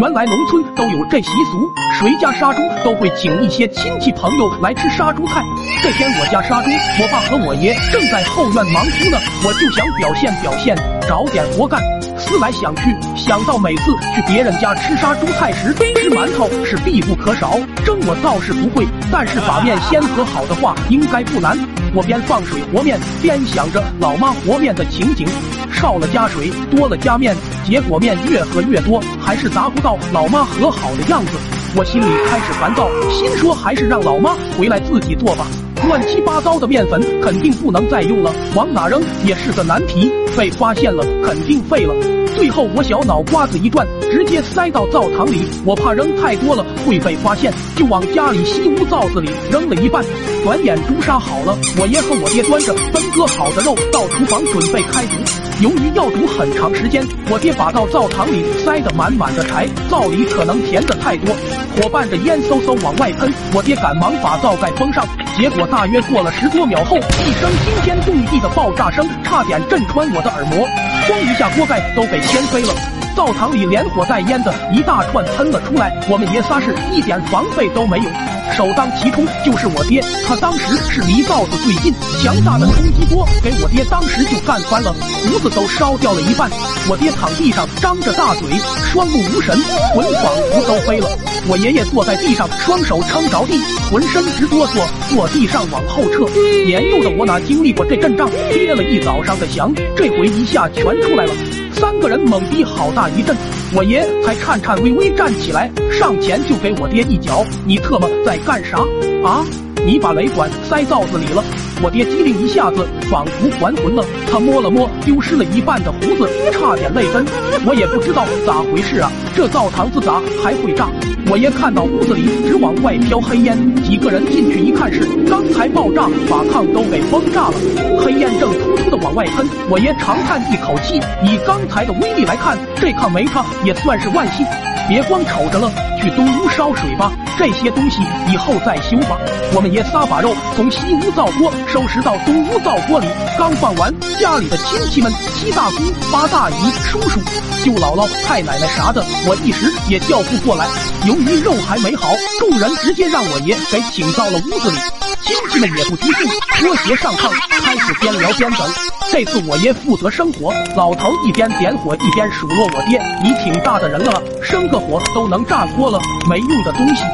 原来农村都有这习俗，谁家杀猪都会请一些亲戚朋友来吃杀猪菜。这天我家杀猪，我爸和我爷正在后院忙猪呢，我就想表现表现，找点活干。思来想去，想到每次去别人家吃杀猪菜时，吃馒头是必不可少。蒸我倒是不会，但是把面先和好的话应该不难。我边放水和面，边想着老妈和面的情景。少了加水，多了加面，结果面越喝越多，还是达不到老妈和好的样子。我心里开始烦躁，心说还是让老妈回来自己做吧。乱七八糟的面粉肯定不能再用了，往哪扔也是个难题。被发现了，肯定废了。最后我小脑瓜子一转，直接塞到灶堂里。我怕扔太多了会被发现，就往家里西屋灶子里扔了一半。转眼朱砂好了，我爷和我爹端着分割好的肉到厨房准备开煮。由于要煮很长时间，我爹把到灶堂里塞得满满的柴，灶里可能填的太多，火伴着烟嗖嗖往外喷。我爹赶忙把灶盖封上，结果大约过了十多秒后，一声惊天动地的爆炸声差点震穿我的耳膜，咣一下锅盖都被掀飞了，灶堂里连火带烟的一大串喷了出来，我们爷仨是一点防备都没有。首当其冲就是我爹，他当时是离灶子最近，强大的冲击波给我爹当时就干翻了，胡子都烧掉了一半。我爹躺地上张着大嘴，双目无神，魂仿佛都飞了。我爷爷坐在地上，双手撑着地，浑身直哆嗦，坐地上往后撤。年幼的我哪经历过这阵仗，憋了一早上的翔，这回一下全出来了。三个人猛逼好大一阵，我爷才颤颤巍巍站起来，上前就给我爹一脚：“你特么在干啥啊？你把雷管塞灶子里了！”我爹机灵一下子仿佛还魂了，他摸了摸丢失了一半的胡子，差点泪奔。我也不知道咋回事啊，这灶堂子咋还会炸？我爷看到屋子里直往外飘黑烟，几个人进去一看是刚才爆炸把炕都给崩炸了，黑烟正突突的往外喷。我爷长叹一口气，以刚才的威力来看，这炕没塌也算是万幸。别光瞅着了，去东屋烧水吧，这些东西以后再修吧。我们爷仨把肉从西屋灶锅收拾到东屋灶锅里，刚放完，家里的亲戚们七大姑八大姨、叔叔、舅姥姥、太奶奶啥的，我一时也叫不过来。由于肉还没好，众人直接让我爷给请到了屋子里。亲戚们也不拘束，脱鞋上炕，开始边聊边等。这次我爷负责生火，老头一边点火一边数落我爹：“你挺大的人了，生个火都能炸锅了，没用的东西！”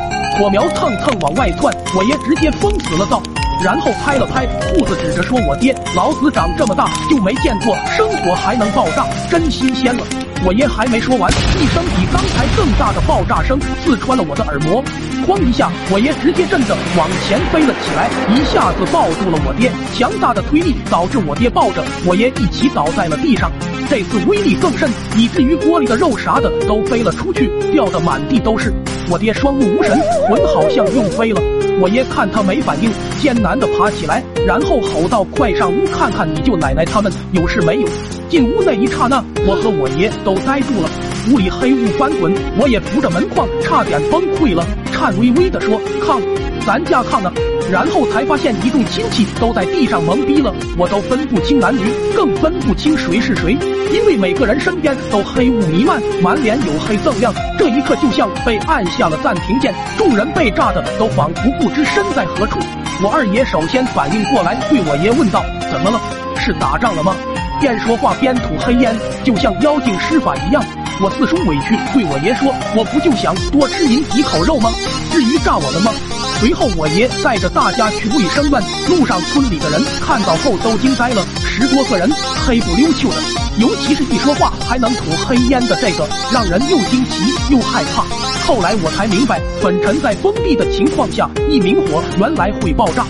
火苗蹭蹭往外窜，我爷直接封死了灶，然后拍了拍裤子，指着说：“我爹，老子长这么大就没见过生火还能爆炸，真新鲜了。”我爷还没说完，一声比刚才更大的爆炸声刺穿了我的耳膜，哐一下，我爷直接震得往前飞了起来，一下子抱住了我爹。强大的推力导致我爹抱着我爷一起倒在了地上。这次威力更甚，以至于锅里的肉啥的都飞了出去，掉得满地都是。我爹双目无神，魂好像又飞了。我爷看他没反应，艰难地爬起来，然后吼道：“快上屋看看你舅奶奶他们有事没有？”进屋那一刹那，我和我爷都呆住了。屋里黑雾翻滚，我也扶着门框，差点崩溃了，颤巍巍地说：“炕，咱家炕呢？”然后才发现一众亲戚都在地上懵逼了，我都分不清男女，更分不清谁是谁，因为每个人身边都黑雾弥漫，满脸黝黑锃亮。这一刻就像被按下了暂停键，众人被炸的都仿佛不知身在何处。我二爷首先反应过来，对我爷问道：“怎么了？是打仗了吗？”边说话边吐黑烟，就像妖精施法一样。我四叔委屈对我爷说：“我不就想多吃您几口肉吗？至于炸我们吗？”随后我爷带着大家去卫生院，路上村里的人看到后都惊呆了，十多个人黑不溜秋的，尤其是一说话还能吐黑烟的这个，让人又惊奇又害怕。后来我才明白，粉尘在封闭的情况下一明火，原来会爆炸。